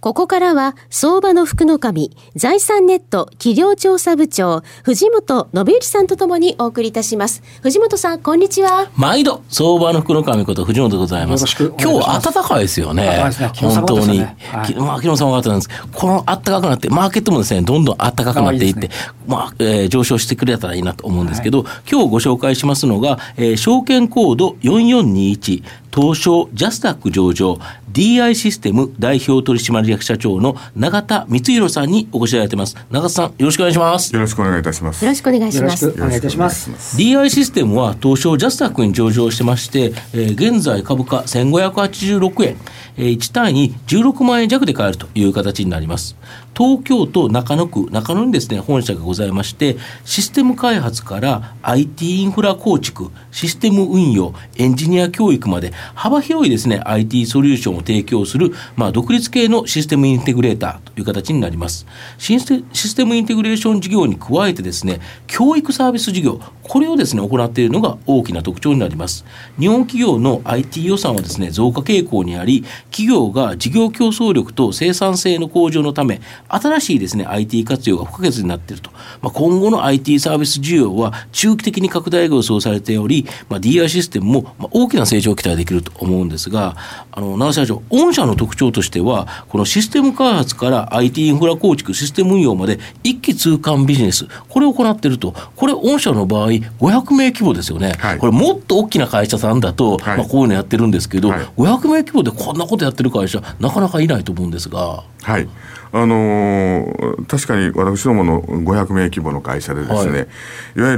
ここからは、相場の福の神、財産ネット企業調査部長、藤本信之さんとともにお送りいたします。藤本さん、こんにちは。毎度、相場の福の神こと藤本でございます。今日は暖かいですよね。ね本当に。はい、まあ、昨日様方なんですこの暖かくなって、マーケットもですね、どんどん暖かくなっていって、いいね、まあ、えー、上昇してくれたらいいなと思うんですけど、はい、今日ご紹介しますのが、えー、証券コード4421、東証ジャスタック上場 DI システム代表取締役社長の永田光弘さんにお越しいただいてます。永田さんよろしくお願いします。よろしくお願いいたします。よろしくお願いします。お願いいたします。DI システムは東証ジャスタックに上場してまして、えー、現在株価1586円、えー、1単位に16万円弱で買えるという形になります東京都中野区中野にですね本社がございましてシステム開発から IT インフラ構築システム運用エンジニア教育まで幅広いですね IT ソリューションを提供する、まあ、独立系のシステムインテグレーターという形になります。システムインテグレーション事業に加えてですね教育サービス事業これをですね行っているのが大きな特徴になります。日本企業の IT 予算はですね増加傾向にあり企業が事業競争力と生産性の向上のため新しいですね IT 活用が不可欠になっていると、まあ、今後の IT サービス需要は中期的に拡大が予想されており、まあ、DI システムもまあ大きな成長を期待できると思うんですがあの長社長御社の特徴としてはこのシステム開発から IT インフラ構築システム運用まで一気通貫ビジネスこれを行っていると。これ御社の場合500名規模ですよね、はい、これもっと大きな会社さんだと、はい、まあ、こういうのやってるんですけど、はい、500名規模でこんなことやってる会社なかなかいないと思うんですが。はいあのー、確かに私どもの500名規模の会社でですね、はい、いわゆ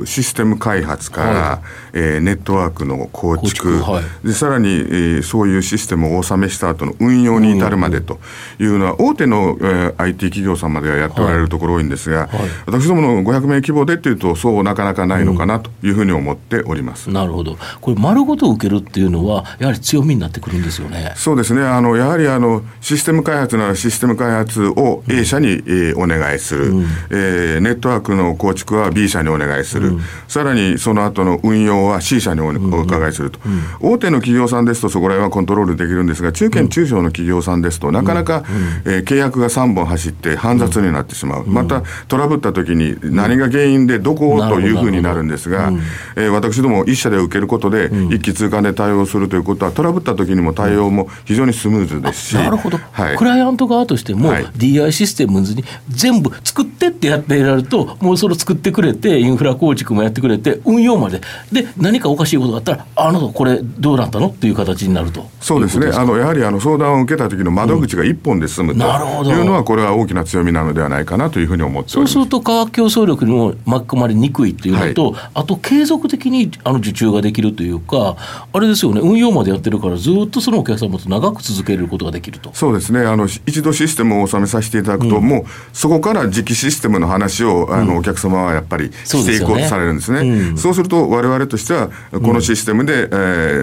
るシステム開発から、はい、えー、ネットワークの構築、はい、でさらに、えー、そういうシステムをお納めした後の運用に至るまでというのは、大手の、えー、IT 企業さんまではやっておられるところ多いんですが、私どもの500名規模でっていうと、そうなかなかないのかなというふうに思っております、うん、なるほど、これ、丸ごと受けるっていうのは、やはり強みになってくるんですよね。そうですね、あのやはりあのシステム開発ならシステム開発を A 社に、えー、お願いする、うん、えー、ネットワークの構築は B 社にお願いする、うん、さらにその後の運用は C 社にお,、伺いすると、うん、大手の企業さんですとそこら辺はコントロールできるんですが中堅中小の企業さんですとなかなか、うん、えー、契約が3本走って煩雑になってしまう、またトラブった時に何が原因でどこというふうになるんですが、えー、私ども1社で受けることで一気通貫で対応するということはトラブった時にも対応も非常にスムーズですし、なるほど、はい、クライアント側としても、はい、DI システムに全部作ってってやってやるともうそれ作ってくれてインフラ構築もやってくれて運用まで。で何かおかしいことがあったらあのこれどうなったのっていう形になるとそうですね。あのやはりあの相談を受けた時の窓口が一本で済むというのは、これは大きな強みなのではないかなというふうに思ってそうすると価格競争力にも巻き込まれにくいっていうのと、はい、あと継続的にあの受注ができるというかあれですよね。運用までやってるからずっとそのお客様と長く続けることができると。そうですね。あの一度システムを納めさせていただくと、うん、もうそこから次期システムの話をあの、お客様はやっぱりしていこうとされるんですね。そう、ねうん、そうすると我々としてはこのシステムで、うん、え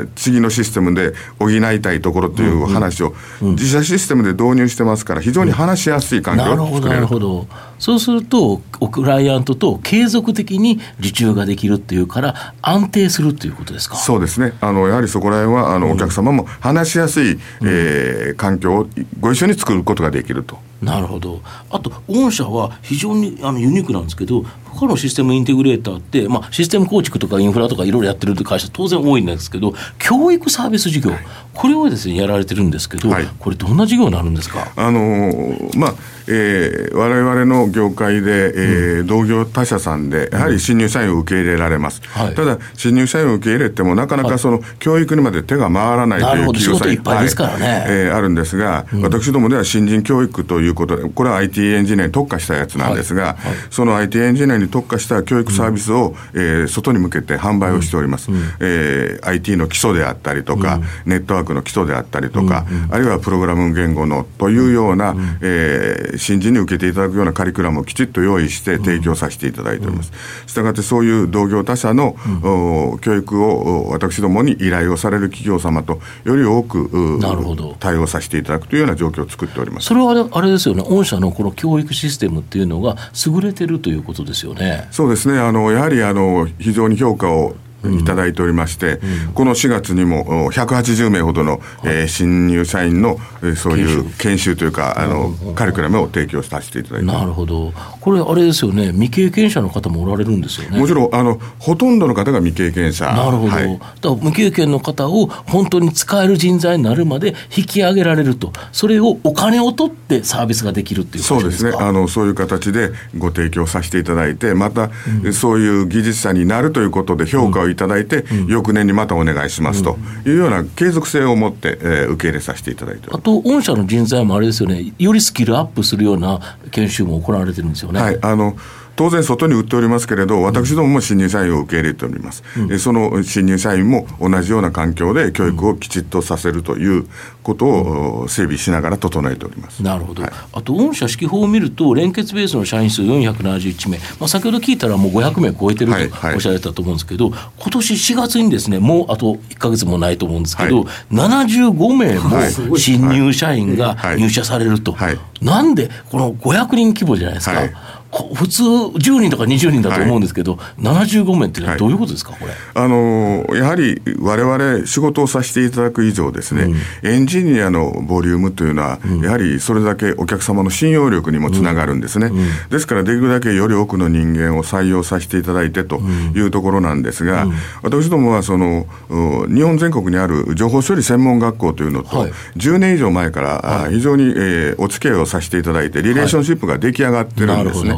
ー、次のシステムで補いたいところという話を、自社システムで導入してますから非常に話しやすい環境を作れる。なるほど。そうするとクライアントと継続的に受注ができるっていうから安定するっていうことですか？そうですね。あのやはりそこら辺はあの、お客様も話しやすい、うん、えー、環境をご一緒に作ることができると。なるほど。あと御社は非常にあのユニークなんですけど他のシステムインテグレーターって、まあ、システム構築とかインフラとかいろいろやってるって会社当然多いんですけど教育サービス事業、はい、これをですねやられてるんですけど、はい、これどんな事業になるんですか？あのー、まあえー、我々の業界で、えー、うん、同業他社さんで、やはり新入社員を受け入れられます、うんただ、新入社員を受け入れても、なかなかその、教育にまで手が回らないという企業さんいっぱい、ね、えー、あるんですが、うん、私どもでは新人教育といいうことで、これは IT エンジニアに特化したやつなんですが、はいはい、その IT エンジニアに特化した教育サービスを、うん、えー、外に向けて販売をしております。うん、えー、IT の基礎であったりとか、うん、ネットワークの基礎であったりとか、うんあるいはプログラム言語のというような、うん、えー、新人に受けていただくようなカリキュラムをきちっと用意して提供させていただいております。したがってそういう同業他社の、うん、教育を私どもに依頼をされる企業様とより多く対応させていただくというような状況を作っております。それはあれですよね、御社のこの教育システムっていうのが優れてるということですよね。そうですねあのやはりあの非常に評価をいただいておりまして、うん、この4月にも180名ほどの、はい、えー、新入社員の、えー、そういう研修。というか、あのカリキュラムを提供させていただいて。なるほど、これ、あれですよね、未経験者の方もおられるんですよね。もちろんあの、ほとんどの方が未経験者。なるほど、はい、だ未経験の方を本当に使える人材になるまで引き上げられると、それをお金を取ってサービスができるっていうそうですね。あの、そういう形でご提供させていただいて、また、うん、そういう技術者になるということで評価をいただいて、うん。うん翌年にまたお願いしますというような継続性を持って、えー、受け入れさせていただいてあと、御社の人材もあれですよね、よりスキルアップするような研修も行われてるんですよね。はい。あの当然外に売っておりますけれど、私どもも新入社員を受け入れております。うん、その新入社員も同じような環境で教育をきちっとさせるということを整備しながら整えております。なるほど。はい、あと、御社指揮法を見ると、連結ベースの社員数471名、まあ、先ほど聞いたらもう500名超えてるとおっしゃられたと思うんですけど、はいはい、今年4月にですね、もうあと1か月もないと思うんですけど、はい、75名も新入社員が入社されると。なんで、この500人規模じゃないですか。普通10人とか20人だと思うんですけど、はい、75名ってどういうことですか、これ？あのやはり我々仕事をさせていただく以上ですね、うん、エンジニアのボリュームというのは、うん、やはりそれだけお客様の信用力にもつながるんですね、うん、ですからできるだけより多くの人間を採用させていただいてというところなんですが、私どもはその日本全国にある情報処理専門学校というのと、はい、10年以上前から非常に、えー、お付き合いをさせていただいてリレーションシップが出来上がってるんですね。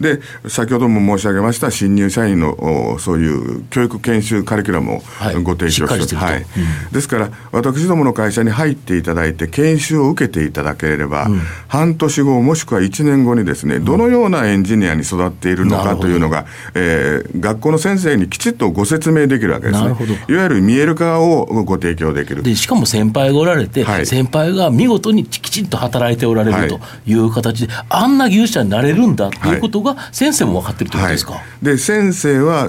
で、先ほども申し上げました新入社員のそういう教育研修カリキュラムをご提供して,、はい、ですから、私どもの会社に入っていただいて、研修を受けていただければ、うん、半年後、もしくは1年後にですね、どのようなエンジニアに育っているのかというのが、えー、学校の先生にきちっとご説明できるわけですね。いわゆる見える化をご提供できる。でしかも先輩がおられて、はい、先輩が見事にきちっと働いておられるという形で、あんな技術者になれるんだということが、先生も分かってるということですか、はい、で先生は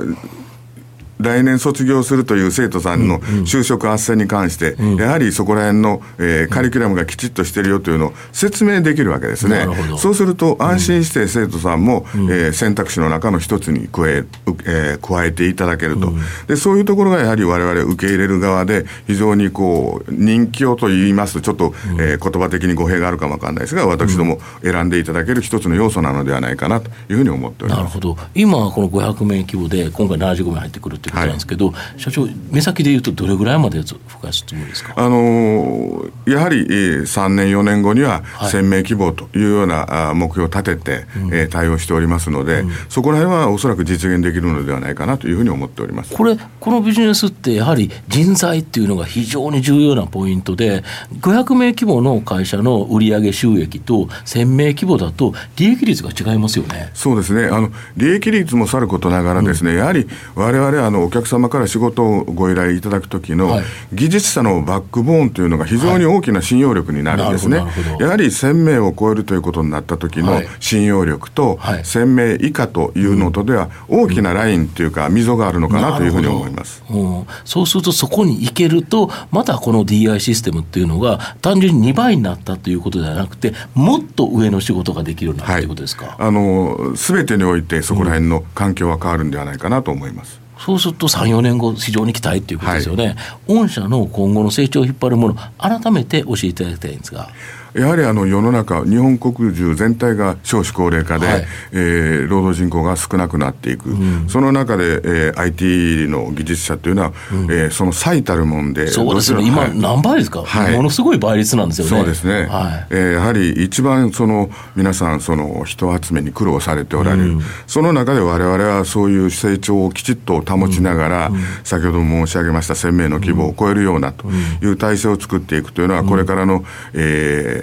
来年卒業するという生徒さんの就職斡旋に関して、やはりそこら辺の、えー、カリキュラムがきちっとしてるよというのを説明できるわけですね。そうすると、安心して生徒さんも、うん、えー、選択肢の中の一つに加え,、えー、加えていただけると、うん、で、そういうところがやはり我々受け入れる側で、非常にこう人気をと言いますと、ちょっと、うん、えー、言葉的に語弊があるかもわかんないですが、私ども選んでいただける一つの要素なのではないかなというふうに思っております。なるほど。今、この500名規模で、今回75名入ってくるとことなんですけど、はい、社長、目先でいうと、どれぐらいまで増やすつもりですか、あのやはり、えー、3年、4年後には1000名規模というような、あ目標を立てて、うん、えー、対応しておりますので、うん、そこら辺はおそらく実現できるのではないかなというふうに思っております。これ、このビジネスって、やはり人材っていうのが非常に重要なポイントで、500名規模の会社の売上収益と1000名規模だと、利益率が違いますよね。そうですね。あの、利益率もさることながらですね、うん、やはりわれわれお客様から仕事をご依頼いただくときの技術者のバックボーンというのが非常に大きな信用力になるんですね。やはり1000名を超えるということになった時の信用力と、1000名以下というのとでは大きなラインというか溝があるのかなというふうに思います。うん、そうするとそこに行けるとまたこの DI システムっていうのが単純に2倍になったということではなくてもっと上の仕事ができるようになったということですか？あの全てにおいてそこら辺の環境は変わるんではないかなと思います。そうすると3、4年後、非常に期待ということですよね、はい、御社の今後の成長を引っ張るもの、改めて教えていただきたいんですが。やはりあの世の中、日本国中全体が少子高齢化で、はい、えー、労働人口が少なくなっていく、うん、その中で、えー、IT の技術者というのは、うん、えー、その最たるもんで、そうですね、今、何倍ですか、はい、ものすごい倍率なんですよね。そうですね、はい。えー、やはり一番その皆さん、その人集めに苦労されておられる、うん、その中でわれわれはそういう成長をきちっと保ちながら、うん、先ほども申し上げました1000名の規模を超えるようなという体制を作っていくというのは、これからの、えー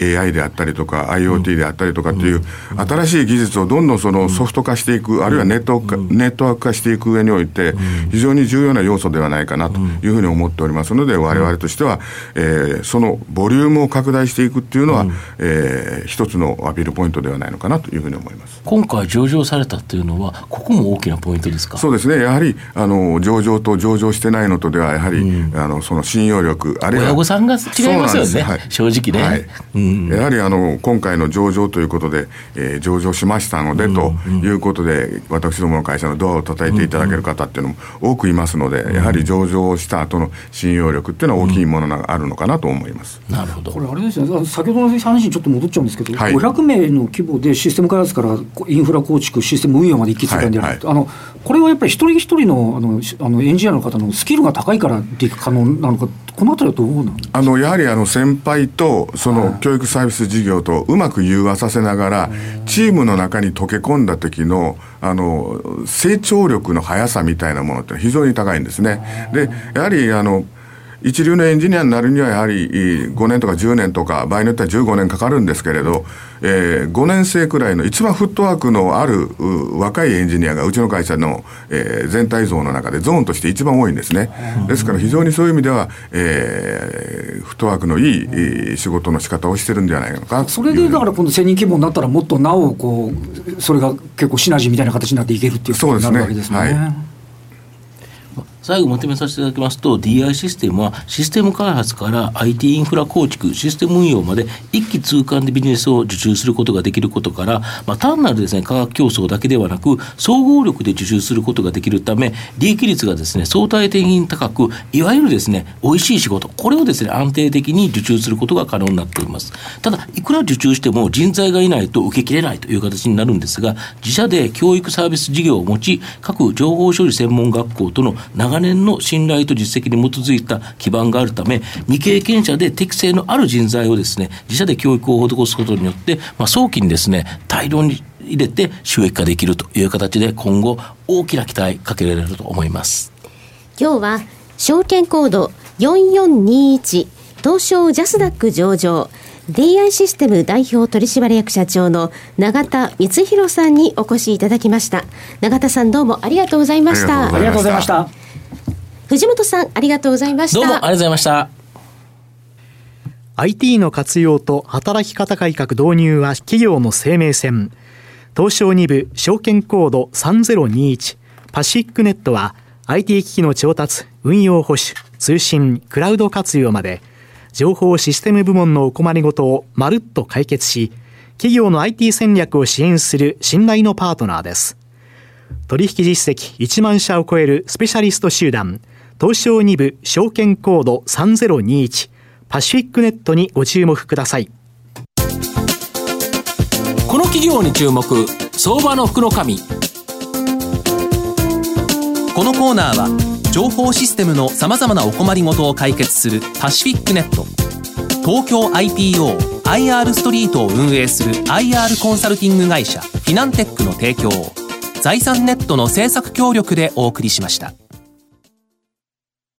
AI であったりとか IoT であったりとかっていう新しい技術をどんどんそのソフト化していく、あるいはネット化、ネットワーク化していく上において、非常に重要な要素ではないかなというふうに思っております。ので、我々としては、えー、そのボリュームを拡大していくっていうのは、えー、一つのアピールポイントではないのかなというふうに思います。今回上場されたっていうのはここも大きなポイントですか？そうですね。やはりあの上場と上場してないのとではやはり、うん、あのその信用力あるいは親御さんが違いますよね、はい、正直ね、はい。うん、やはりあの今回の上場ということで、えー、上場しましたので、うん、ということで私どもの会社のドアを叩いていただける方っていうのも多くいますので、やはり上場した後の信用力っていうのは大きいものがあるのかなと思います、なるほど。これあれですね。先ほどの話にちょっと戻っちゃうんですけど、はい、500名の規模でシステム開発からインフラ構築システム運用まで一気通貫でやる、はいはい、あのこれはやっぱり一人一人のあのあのエンジニアの方のスキルが高いからで可能なのかこのあたりはどうなんあのやはりあの先輩とその教育サービス事業とうまく融和させながらチームの中に溶け込んだ時のあの成長力の速さみたいなものって非常に高いんですね。でやはりあの一流のエンジニアになるにはやはり5年とか10年とか場合によっては15年かかるんですけれど、えー、5年生くらいの一番フットワークのある若いエンジニアがうちの会社の、えー、全体像の中でゾーンとして一番多いんですね。ですから非常にそういう意味では、えー、フットワークのいい仕事の仕方をしてるんじゃないのかそれでだから今度1000人規模になったらもっとなおこうそれが結構シナジーみたいな形になっていけるっていうことになるわけですね。最後まとめさせていただきますと DI システムはシステム開発から IT インフラ構築システム運用まで一気通貫でビジネスを受注することができることから、まあ、単なるですね価格競争だけではなく総合力で受注することができるため利益率がですね相対的に高くいわゆるですね美味しい仕事これをですね安定的に受注することが可能になっています。ただいくら受注しても人材がいないと受けきれないという形になるんですが自社で教育サービス事業を持ち各情報処理専門学校との長年の信頼と実績に基づいた基盤があるため、未経験者で適性のある人材をですね、自社で教育を施すことによって、まあ、早期にですね、大量に入れて収益化できるという形で、今後、大きな期待かけられると思います。今日は、証券コード4421、東証ジャスダック上場、DI システム代表取締役社長の永田光弘さんにお越しいただきました。永田さんどうもありがとうございました。ありがとうございました藤本さんありがとうございました。どうもありがとうございました。IT の活用と働き方改革導入は企業の生命線。東証2部証券コード3021パシフィックネットは IT 機器の調達運用保守通信クラウド活用まで。情報システム部門のお困りごとをまるっと解決し、企業の IT 戦略を支援する信頼のパートナーです。取引実績1万社を超えるスペシャリスト集団、東証2部証券コード3021パシフィックネットにご注目ください。この企業に注目、相場の福の神。このコーナーは情報システムのさまざまなお困りごとを解決するパシフィックネット東京 IPOIR ストリートを運営する IR コンサルティング会社フィナンテックの提供を財産ネットの政策協力でお送りしました。